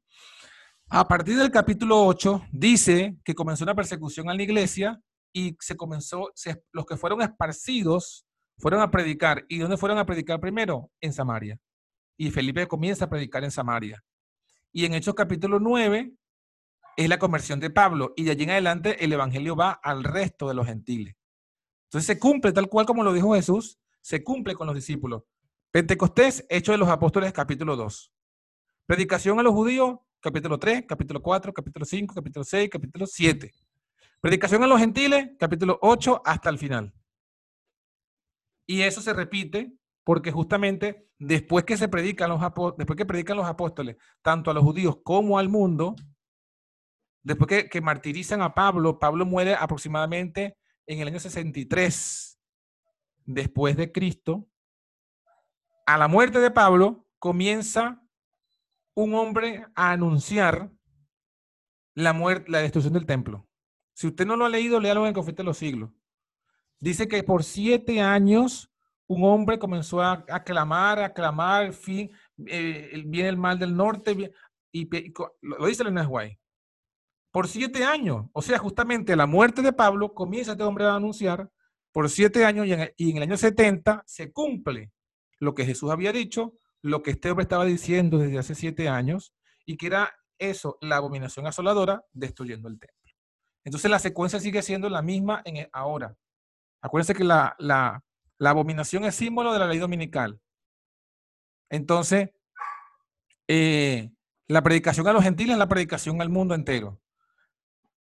A partir del capítulo 8 dice que comenzó una persecución a la iglesia y se comenzó, los que fueron esparcidos fueron a predicar. ¿Y dónde fueron a predicar primero? En Samaria. Y Felipe comienza a predicar en Samaria. Y en Hechos capítulo 9 es la conversión de Pablo. Y de allí en adelante el Evangelio va al resto de los gentiles. Entonces se cumple tal cual como lo dijo Jesús, se cumple con los discípulos. Pentecostés, Hechos de los Apóstoles, capítulo 2. Predicación a los judíos, capítulo 3, capítulo 4, capítulo 5, capítulo 6, capítulo 7. Predicación a los gentiles, capítulo 8 hasta el final. Y eso se repite porque justamente después que se predican los después que predican los apóstoles, tanto a los judíos como al mundo, después que, que martirizan a Pablo, Pablo muere aproximadamente en el año 63 después de Cristo. A la muerte de Pablo comienza un hombre a anunciar la muerte, la destrucción del templo. Si usted no lo ha leído, léalo en Confite de los Siglos. Dice que por siete años un hombre comenzó a, clamar, a clamar, fin, eh, viene el mal del norte, y, lo dice el Guay. Por siete años, o sea, justamente la muerte de Pablo, comienza este hombre a anunciar por siete años y en, y en el año 70 se cumple lo que Jesús había dicho, lo que este hombre estaba diciendo desde hace siete años y que era eso, la abominación asoladora, destruyendo el templo. Entonces la secuencia sigue siendo la misma en ahora. Acuérdense que la, la, abominación es símbolo de la ley dominical. Entonces, eh, la predicación a los gentiles es la predicación al mundo entero.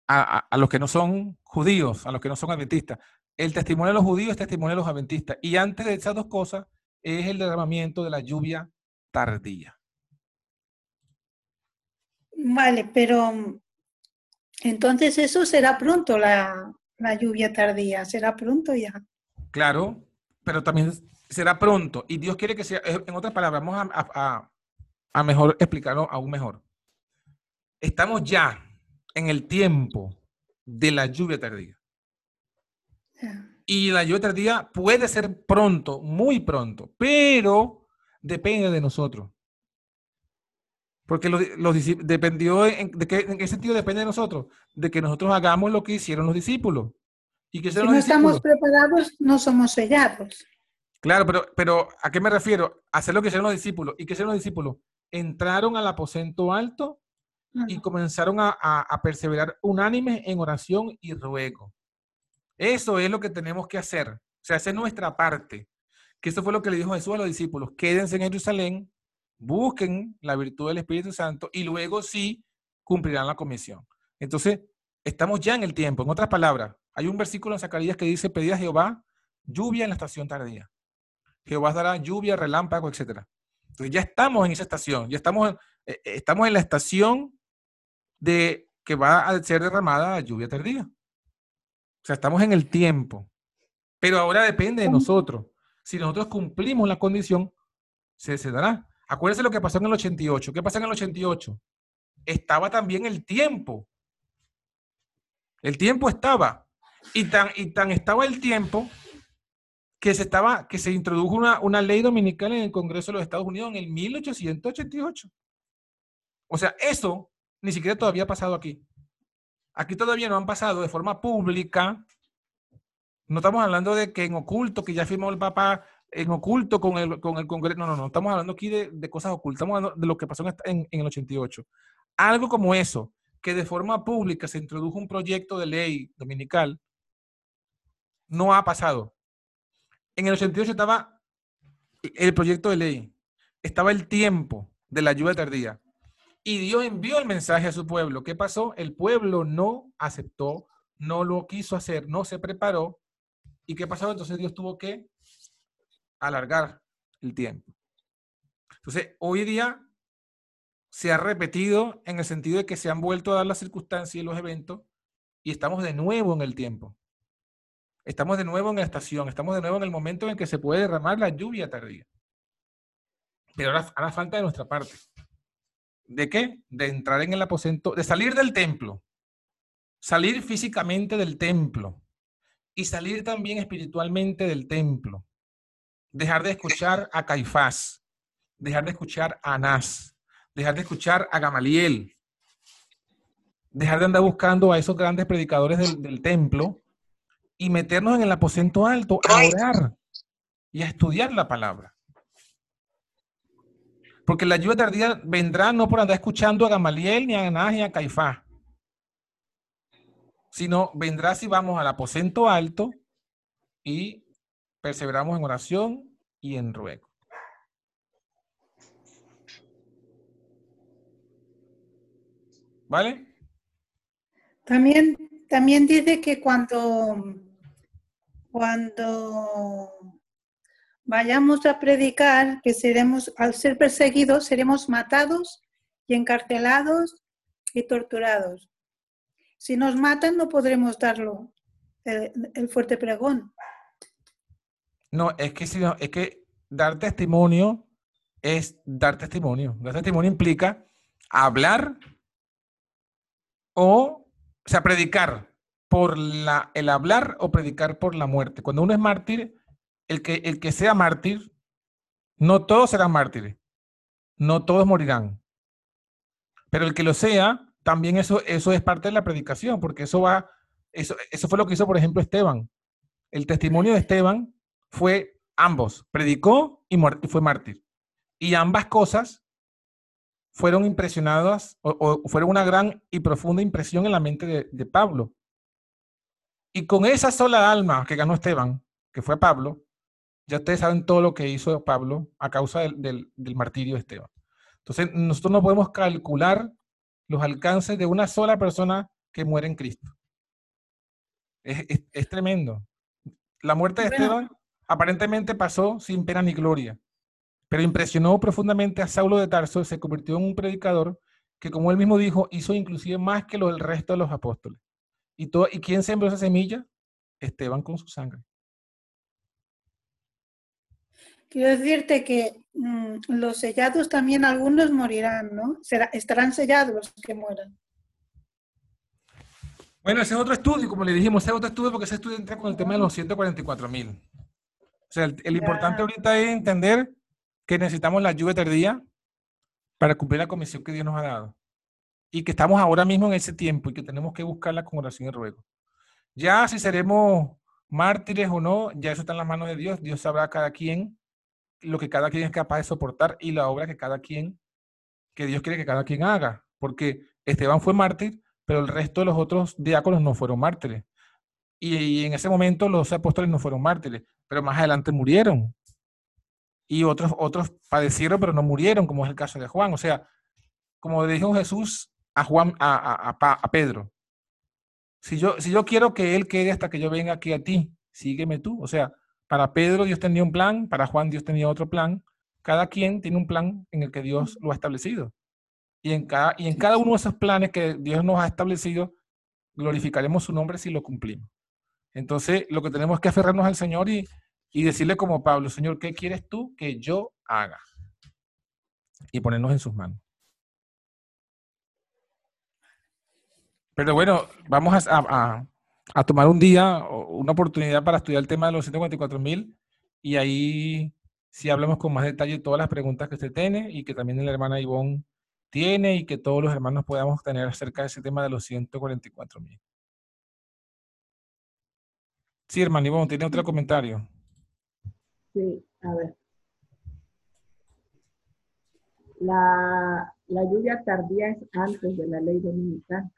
A, a, los que no son judíos, a los que no son adventistas. El testimonio de los judíos es testimonio de los adventistas. Y antes de esas dos cosas es el derramamiento de la lluvia tardía. Vale, pero entonces eso será pronto, la, lluvia tardía, será pronto ya. Claro, pero también será pronto. Y Dios quiere que sea, en otras palabras, vamos a, a mejor explicarlo aún mejor. Estamos ya en el tiempo de la lluvia tardía. Y la lluvia tardía puede ser pronto, muy pronto, pero depende de nosotros. Porque los, dependió, en, ¿de qué, ¿en qué sentido depende de nosotros? De que nosotros hagamos lo que hicieron los discípulos. ¿Y que si no estamos preparados, no somos sellados. Claro, pero, pero ¿a qué me refiero? Hacer lo que hicieron los discípulos. ¿Y qué hicieron los discípulos? Entraron al aposento alto y comenzaron a, a, perseverar unánime en oración y ruego. Eso es lo que tenemos que hacer. O sea, hacer nuestra parte. Que eso fue lo que le dijo Jesús a los discípulos. Quédense en Jerusalén busquen la virtud del Espíritu Santo y luego sí cumplirán la comisión. Entonces, estamos ya en el tiempo. En otras palabras, hay un versículo en Zacarías que dice, pedí a Jehová lluvia en la estación tardía. Jehová dará lluvia, relámpago, etc. Entonces ya estamos en esa estación, ya estamos, eh, eh, estamos en la estación de que va a ser derramada la lluvia tardía. O sea, estamos en el tiempo. Pero ahora depende de nosotros. Si nosotros cumplimos la condición, se, se dará. Acuérdense lo que pasó en el 88. ¿Qué pasó en el 88? Estaba también el tiempo. El tiempo estaba. Y tan, y tan estaba el tiempo que se, estaba, que se introdujo una, una ley dominical en el Congreso de los Estados Unidos en el 1888. O sea, eso ni siquiera todavía ha pasado aquí. Aquí todavía no han pasado de forma pública. No estamos hablando de que en oculto, que ya firmó el Papa en oculto con el, con el Congreso. No, no, no. Estamos hablando aquí de, de cosas ocultas. Estamos hablando de lo que pasó en, en, el 88. Algo como eso, que de forma pública se introdujo un proyecto de ley dominical, no ha pasado. En el 88 estaba el proyecto de ley, estaba el tiempo de la lluvia tardía. Y Dios envió el mensaje a su pueblo. ¿Qué pasó? El pueblo no aceptó, no lo quiso hacer, no se preparó. ¿Y qué pasó? Entonces Dios tuvo que alargar el tiempo. Entonces, hoy día se ha repetido en el sentido de que se han vuelto a dar las circunstancias y los eventos y estamos de nuevo en el tiempo. Estamos de nuevo en la estación, estamos de nuevo en el momento en que se puede derramar la lluvia tardía. Pero ahora falta de nuestra parte. ¿De qué? De entrar en el aposento, de salir del templo, salir físicamente del templo y salir también espiritualmente del templo dejar de escuchar a Caifás, dejar de escuchar a Anás, dejar de escuchar a Gamaliel, dejar de andar buscando a esos grandes predicadores del, templo y meternos en el aposento alto a orar y a estudiar la palabra. Porque la ayuda tardía vendrá no por andar escuchando a Gamaliel, ni a Anás, ni a Caifás, sino vendrá si vamos al aposento alto y perseveramos en oración y en ruego. ¿Vale? También, también dice que cuando, cuando vayamos a predicar, que seremos, al ser perseguidos, seremos matados y encarcelados y torturados. Si nos matan, no podremos darlo el fuerte pregón. No, es que, si no, es que dar testimonio es dar testimonio. Dar testimonio implica hablar o, sea, predicar por la, el hablar o predicar por la muerte. Cuando uno es mártir, el que, el que sea mártir, no todos serán mártires, no todos morirán. Pero el que lo sea, también eso, eso es parte de la predicación, porque eso va, eso, eso fue lo que hizo, por ejemplo, Esteban. El testimonio de Esteban fue ambos, predicó y, fue mártir. Y ambas cosas fueron impresionadas o, fueron una gran y profunda impresión en la mente de, Pablo. Y con esa sola alma que ganó Esteban, que fue Pablo, ya ustedes saben todo lo que hizo Pablo a causa del, martirio de Esteban. Entonces, nosotros no podemos calcular los alcances de una sola persona que muere en Cristo. Es, tremendo. La muerte de Esteban aparentemente pasó sin pena ni gloria, pero impresionó profundamente a Saulo de Tarso, se convirtió en un predicador que, como él mismo dijo, hizo inclusive más que lo del resto de los apóstoles. ¿Y, todo, ¿Y quién sembró esa semilla? Esteban con su sangre. Quiero decirte que mm, los sellados también algunos morirán, ¿no? estarán sellados los que mueran. Bueno, ese es otro estudio, como le dijimos, ese es otro estudio porque ese estudio entra con el tema de los 144 mil. O sea, el, importante ahorita es entender que necesitamos la lluvia tardía para cumplir la comisión que Dios nos ha dado. Y que estamos ahora mismo en ese tiempo y que tenemos que buscarla con oración y ruego. Ya si seremos mártires o no, ya eso está en las manos de Dios. Dios sabrá cada quien lo que cada quien es capaz de soportar y la obra que cada quien, que Dios quiere que cada quien haga. Porque Esteban fue mártir, pero el resto de los otros diáconos no fueron mártires. Y, en ese momento los apóstoles no fueron mártires, pero más adelante murieron. Y otros, otros padecieron, pero no murieron, como es el caso de Juan. O sea, como dijo Jesús a Juan, a, a, Pedro, si yo, si yo quiero que él quede hasta que yo venga aquí a ti, sígueme tú. O sea, para Pedro Dios tenía un plan, para Juan Dios tenía otro plan. Cada quien tiene un plan en el que Dios lo ha establecido. Y en cada, y en cada uno de esos planes que Dios nos ha establecido, glorificaremos su nombre si lo cumplimos. Entonces, lo que tenemos que aferrarnos al Señor y, y decirle como Pablo, Señor, ¿qué quieres tú que yo haga? Y ponernos en sus manos. Pero bueno, vamos a, a tomar un día, una oportunidad para estudiar el tema de los 144 mil y ahí sí hablamos con más detalle todas las preguntas que usted tiene y que también la hermana Ivonne tiene y que todos los hermanos podamos tener acerca de ese tema de los 144 mil. Sí, hermana Ivonne, ¿tiene otro comentario? Sí, a ver. La, la lluvia tardía es antes de la ley dominical.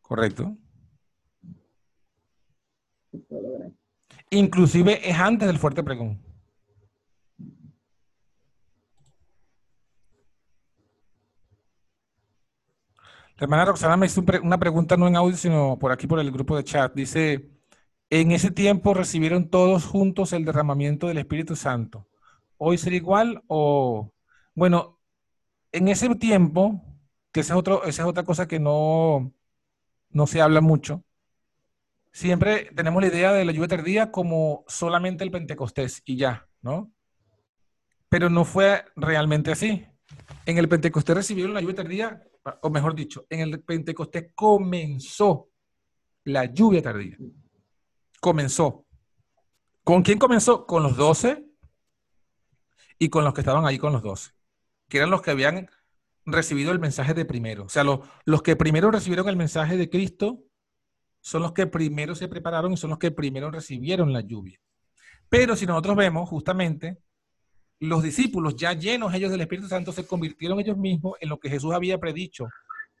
Correcto. Inclusive es antes del fuerte pregón. La hermana Roxana me hizo una pregunta no en audio, sino por aquí por el grupo de chat. Dice, en ese tiempo recibieron todos juntos el derramamiento del Espíritu Santo. ¿Hoy será igual o...? Bueno, en ese tiempo, que esa es, otro, esa es otra cosa que no, no se habla mucho, siempre tenemos la idea de la lluvia tardía como solamente el Pentecostés y ya, ¿no? Pero no fue realmente así. En el Pentecostés recibieron la lluvia tardía, o mejor dicho, en el Pentecostés comenzó la lluvia tardía. Comenzó. ¿Con quién comenzó? Con los doce y con los que estaban ahí con los doce, que eran los que habían recibido el mensaje de primero. O sea, los, los que primero recibieron el mensaje de Cristo son los que primero se prepararon y son los que primero recibieron la lluvia. Pero si nosotros vemos justamente, los discípulos ya llenos ellos del Espíritu Santo se convirtieron ellos mismos en lo que Jesús había predicho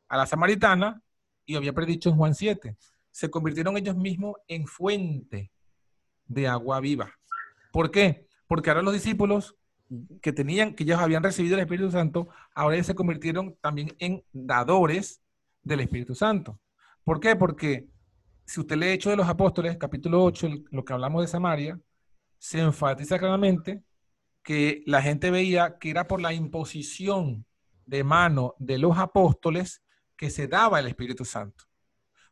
a la samaritana y había predicho en Juan 7. Se convirtieron ellos mismos en fuente de agua viva. ¿Por qué? Porque ahora los discípulos que tenían, que ellos habían recibido el Espíritu Santo, ahora se convirtieron también en dadores del Espíritu Santo. ¿Por qué? Porque si usted lee Hechos de los Apóstoles, capítulo 8, lo que hablamos de Samaria, se enfatiza claramente que la gente veía que era por la imposición de mano de los apóstoles que se daba el Espíritu Santo.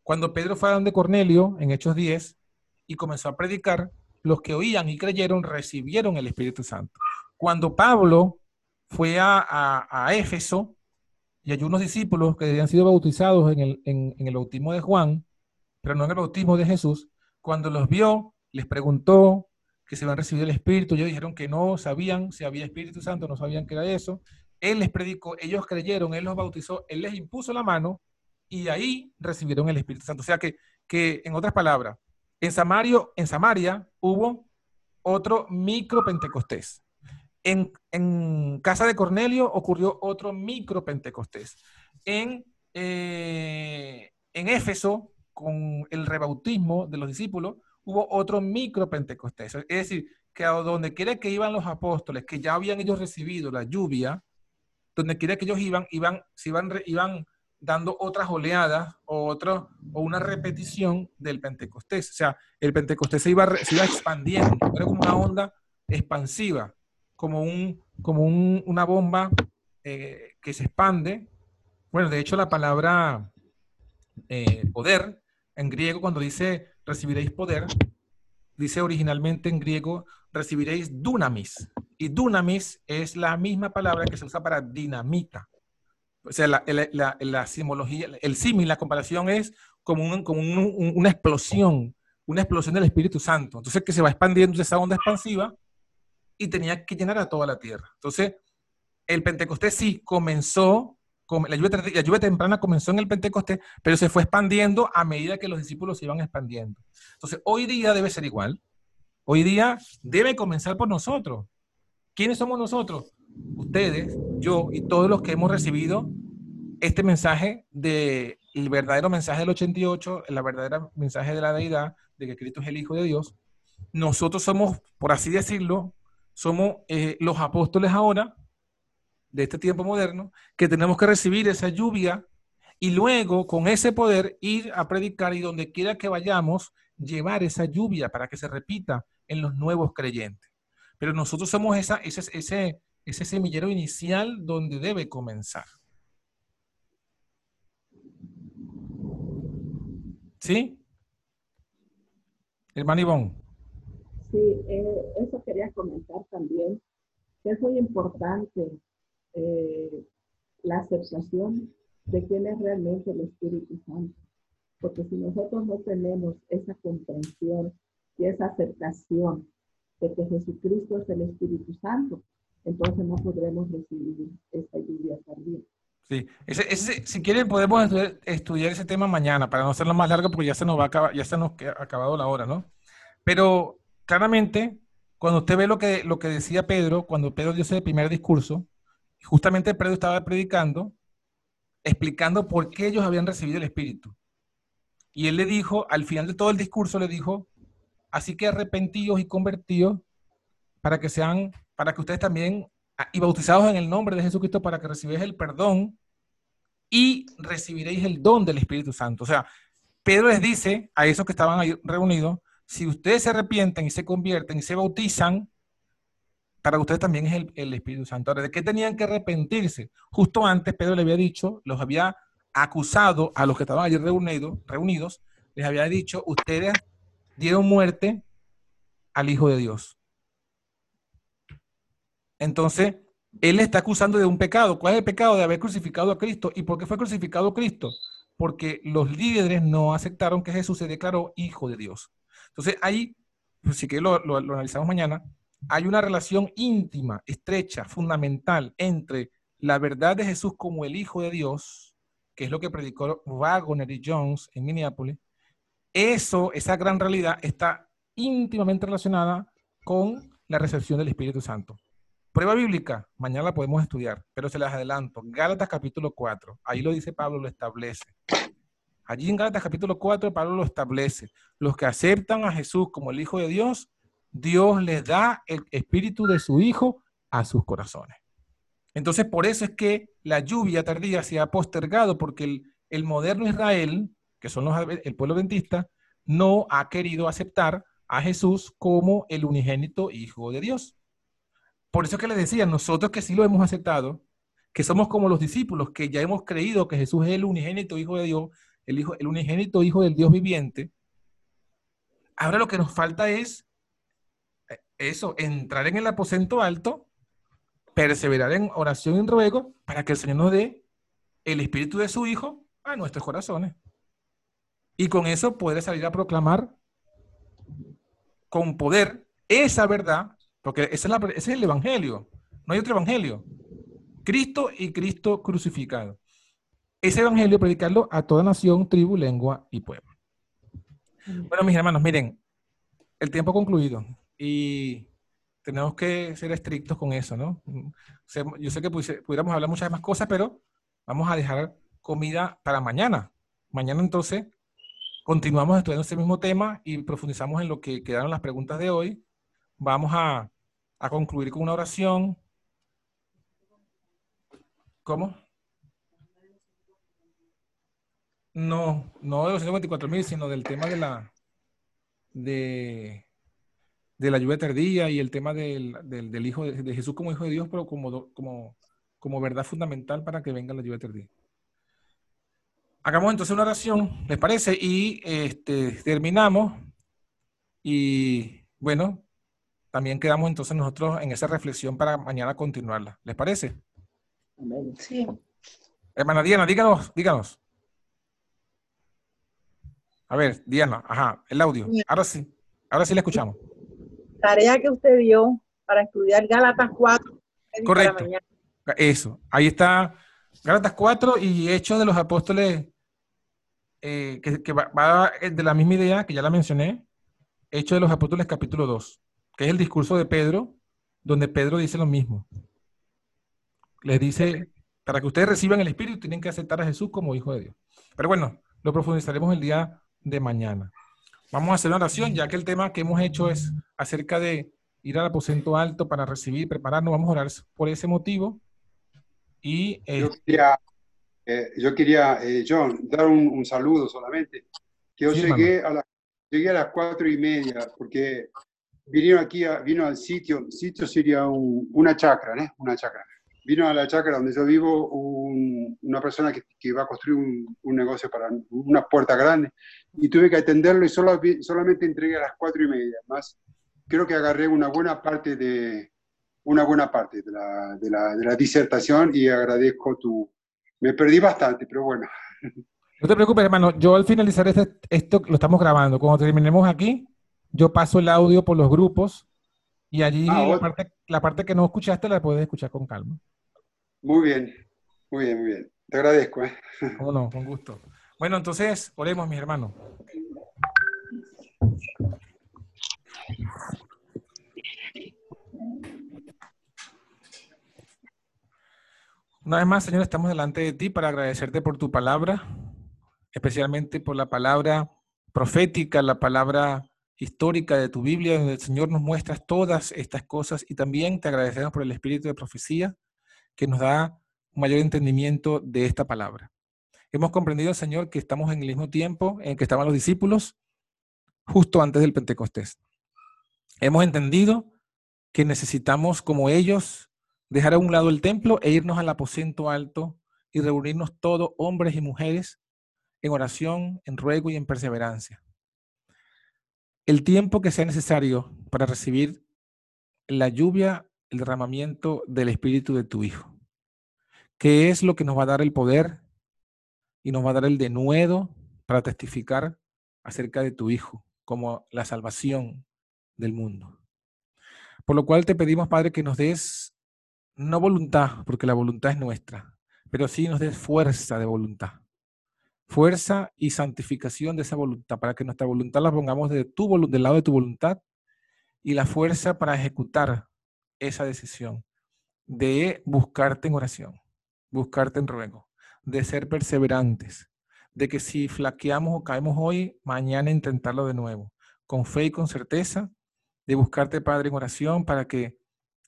Cuando Pedro fue a donde Cornelio, en Hechos 10, y comenzó a predicar, los que oían y creyeron recibieron el Espíritu Santo. Cuando Pablo fue a, Éfeso, y hay unos discípulos que habían sido bautizados en el, en bautismo de Juan, pero no en el bautismo de Jesús, cuando los vio, les preguntó que se habían recibido el Espíritu, ellos dijeron que no sabían si había Espíritu Santo, no sabían qué era eso. Él les predicó, ellos creyeron, Él los bautizó, Él les impuso la mano y ahí recibieron el Espíritu Santo. O sea que, que en otras palabras, en, Samario, en Samaria hubo otro micro Pentecostés. En, en, casa de Cornelio ocurrió otro micro Pentecostés. En, eh, en Éfeso con el rebautismo de los discípulos, hubo otro micro Pentecostés. Es decir, que a donde quiera que iban los apóstoles, que ya habían ellos recibido la lluvia, donde quiera que ellos iban, iban, se iban, iban dando otras oleadas o, otro, o una repetición del Pentecostés. O sea, el Pentecostés se iba, se iba expandiendo, era como una onda expansiva, como, un, como un, una bomba eh, que se expande. Bueno, de hecho la palabra eh, poder en griego cuando dice recibiréis poder, dice originalmente en griego recibiréis dunamis. Y dunamis es la misma palabra que se usa para dinamita. O sea, la, la, la, simbología, el símil, la comparación es como, un, como una explosión, una explosión del Espíritu Santo. Entonces, que se va expandiendo esa onda expansiva y tenía que llenar a toda la tierra. Entonces, el Pentecostés sí comenzó, la lluvia, la lluvia temprana comenzó en el Pentecostés, pero se fue expandiendo a medida que los discípulos se iban expandiendo. Entonces, hoy día debe ser igual. Hoy día debe comenzar por nosotros. ¿Quiénes somos nosotros? Ustedes, yo y todos los que hemos recibido este mensaje del verdadero mensaje del 88, el verdadero mensaje de la deidad, de que Cristo es el Hijo de Dios. Nosotros somos, por así decirlo, somos eh, los apóstoles ahora de este tiempo moderno, que tenemos que recibir esa lluvia y luego con ese poder ir a predicar y donde quiera que vayamos, llevar esa lluvia para que se repita en los nuevos creyentes. Pero nosotros somos esa, ese, ese, ese semillero inicial donde debe comenzar. ¿Sí? Hermano Ivón. Sí, eh, eso quería comentar también, que es muy importante eh, la aceptación de quién es realmente el Espíritu Santo. Porque si nosotros no tenemos esa comprensión y esa aceptación de que Jesucristo es el Espíritu Santo, entonces no podremos recibir esta lluvia también. Sí, si quieren podemos estudiar, ese tema mañana para no hacerlo más largo porque ya se nos va a acabar, ya se nos ha acabado la hora, ¿no? Pero claramente, cuando usted ve lo que, lo que decía Pedro, cuando Pedro dio ese primer discurso, justamente Pedro estaba predicando, explicando por qué ellos habían recibido el Espíritu. Y él le dijo, al final de todo el discurso, le dijo, así que arrepentidos y convertidos para que sean, para que ustedes también, ah, y bautizados en el nombre de Jesucristo para que recibáis el perdón y recibiréis el don del Espíritu Santo. O sea, Pedro les dice a esos que estaban ahí reunidos, si ustedes se arrepienten y se convierten y se bautizan, para ustedes también es el, Espíritu Santo. Ahora, ¿de qué tenían que arrepentirse? Justo antes Pedro le había dicho, los había acusado a los que estaban allí reunidos, reunidos les había dicho, ustedes dieron muerte al Hijo de Dios. Entonces, él está acusando de un pecado. ¿Cuál es el pecado? De haber crucificado a Cristo. ¿Y por qué fue crucificado Cristo? Porque los líderes no aceptaron que Jesús se declaró Hijo de Dios. Entonces, ahí, pues, si que lo, lo analizamos mañana, hay una relación íntima, estrecha, fundamental entre la verdad de Jesús como el Hijo de Dios, que es lo que predicó Wagner y Jones en Minneapolis, eso, esa gran realidad está íntimamente relacionada con la recepción del Espíritu Santo. Prueba bíblica, mañana la podemos estudiar, pero se las adelanto. Gálatas capítulo 4, ahí lo dice Pablo, lo establece. Allí en Gálatas capítulo 4, Pablo lo establece. Los que aceptan a Jesús como el Hijo de Dios Dios les da el espíritu de su Hijo a sus corazones. Entonces, por eso es que la lluvia tardía se ha postergado, porque el, moderno Israel, que son los, el pueblo adventista, no ha querido aceptar a Jesús como el unigénito Hijo de Dios. Por eso es que les decía, nosotros que sí lo hemos aceptado, que somos como los discípulos, que ya hemos creído que Jesús es el unigénito Hijo de Dios, el, hijo, el unigénito Hijo del Dios viviente, ahora lo que nos falta es eso, entrar en el aposento alto, perseverar en oración y ruego para que el Señor nos dé el espíritu de su Hijo a nuestros corazones. Y con eso puede salir a proclamar con poder esa verdad, porque ese es el Evangelio, no hay otro Evangelio. Cristo y Cristo crucificado. Ese Evangelio predicarlo a toda nación, tribu, lengua y pueblo. Bueno, mis hermanos, miren, el tiempo ha concluido y tenemos que ser estrictos con eso, ¿no? Yo sé que pudiéramos hablar muchas más cosas, pero vamos a dejar comida para mañana. Mañana entonces continuamos estudiando este mismo tema y profundizamos en lo que quedaron las preguntas de hoy. Vamos a, a concluir con una oración. ¿Cómo? No, no de los 124 mil, sino del tema de la de, de la lluvia tardía y el tema del, del, Hijo de, Jesús como Hijo de Dios, pero como, como, como verdad fundamental para que venga la lluvia tardía. Hagamos entonces una oración, ¿les parece? Y este, terminamos. Y bueno, también quedamos entonces nosotros en esa reflexión para mañana continuarla. ¿Les parece? Sí. Hermana Diana, díganos, díganos. A ver, Diana, ajá, el audio. Ahora sí, ahora sí le escuchamos. Tarea que usted dio para estudiar Gálatas 4. Correcto. Eso, ahí está Gálatas 4 y Hechos de los Apóstoles, eh, que, va, de la misma idea que ya la mencioné, Hechos de los Apóstoles capítulo 2, que es el discurso de Pedro, donde Pedro dice lo mismo. Les dice, para que ustedes reciban el Espíritu, tienen que aceptar a Jesús como Hijo de Dios. Pero bueno, lo profundizaremos el día de mañana. Vamos a hacer una oración, ya que el tema que hemos hecho es acerca de ir al aposento alto para recibir, prepararnos. Vamos a orar por ese motivo. Y, yo quería, eh, yo quería eh, John, dar un, saludo solamente. Que yo llegué, a la, llegué a las cuatro y media, porque vinieron aquí, vino al sitio, sitio sería una chacra, ¿eh? Una chacra vino a la chacra donde yo vivo una persona que, que, va a construir un, negocio para una puerta grande y tuve que atenderlo y solo, solamente entregué a las cuatro y media. Más creo que agarré una buena parte de una buena parte de la, de la, de la disertación y agradezco tu... Me perdí bastante, pero bueno. No te preocupes, hermano. Yo al finalizar este, esto lo estamos grabando. Cuando terminemos aquí, yo paso el audio por los grupos y allí ah, la, parte, la, parte, que no escuchaste la puedes escuchar con calma. Muy bien, muy bien, muy bien. Te agradezco. ¿eh? no, con gusto. Bueno, entonces, oremos, mis hermanos. Una vez más, Señor, estamos delante de ti para agradecerte por tu palabra, especialmente por la palabra profética, la palabra histórica de tu Biblia, donde el Señor nos muestras todas estas cosas y también te agradecemos por el espíritu de profecía que nos da mayor entendimiento de esta palabra. Hemos comprendido, Señor, que estamos en el mismo tiempo en que estaban los discípulos justo antes del Pentecostés. Hemos entendido que necesitamos, como ellos, dejar a un lado el templo e irnos al aposento alto y reunirnos todos, hombres y mujeres, en oración, en ruego y en perseverancia. El tiempo que sea necesario para recibir la lluvia el derramamiento del Espíritu de tu Hijo, que es lo que nos va a dar el poder y nos va a dar el denuedo para testificar acerca de tu Hijo como la salvación del mundo. Por lo cual te pedimos, Padre, que nos des no voluntad, porque la voluntad es nuestra, pero sí nos des fuerza de voluntad. Fuerza y santificación de esa voluntad, para que nuestra voluntad la pongamos de tu, del lado de tu voluntad y la fuerza para ejecutar esa decisión de buscarte en oración, buscarte en ruego, de ser perseverantes, de que si flaqueamos o caemos hoy, mañana intentarlo de nuevo, con fe y con certeza, de buscarte, Padre, en oración para que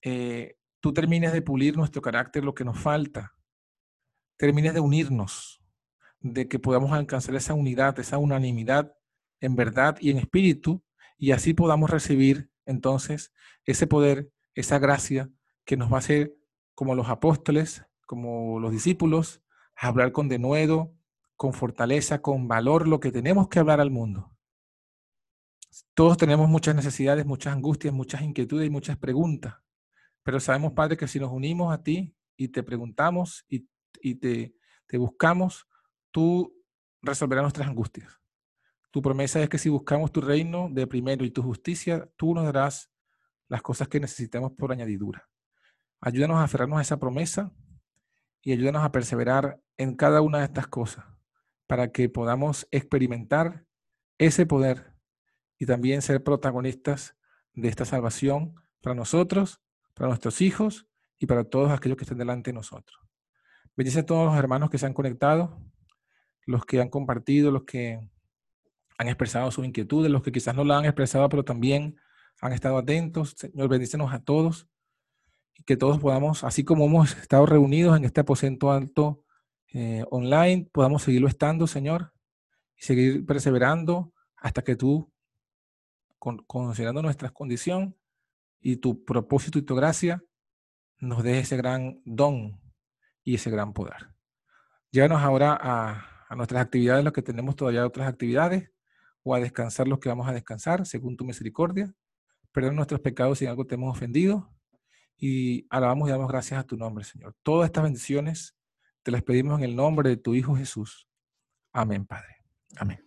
eh, tú termines de pulir nuestro carácter, lo que nos falta, termines de unirnos, de que podamos alcanzar esa unidad, esa unanimidad en verdad y en espíritu, y así podamos recibir entonces ese poder esa gracia que nos va a hacer como los apóstoles, como los discípulos, hablar con denuedo, con fortaleza, con valor lo que tenemos que hablar al mundo. Todos tenemos muchas necesidades, muchas angustias, muchas inquietudes y muchas preguntas, pero sabemos, Padre, que si nos unimos a ti y te preguntamos y, te buscamos, tú resolverás nuestras angustias. Tu promesa es que si buscamos tu reino de primero y tu justicia, tú nos darás las cosas que necesitamos por añadidura. Ayúdanos a aferrarnos a esa promesa y ayúdanos a perseverar en cada una de estas cosas para que podamos experimentar ese poder y también ser protagonistas de esta salvación para nosotros, para nuestros hijos y para todos aquellos que estén delante de nosotros. Bendice a todos los hermanos que se han conectado, los que han compartido, los que han expresado sus inquietudes, los que quizás no la han expresado, pero también han estado atentos. Señor, bendícenos a todos y que todos podamos, así como hemos estado reunidos en este aposento alto eh, online, podamos seguirlo estando, Señor, y seguir perseverando hasta que tú, considerando nuestra condición y tu propósito y tu gracia, nos dé ese gran don y ese gran poder. Llévanos ahora a, a nuestras actividades, los que tenemos todavía otras actividades, o a descansar los que vamos a descansar, según tu misericordia. Perdón nuestros pecados si en algo te hemos ofendido. Y alabamos y damos gracias a tu nombre, Señor. Todas estas bendiciones te las pedimos en el nombre de tu Hijo Jesús. Amén, Padre. Amén.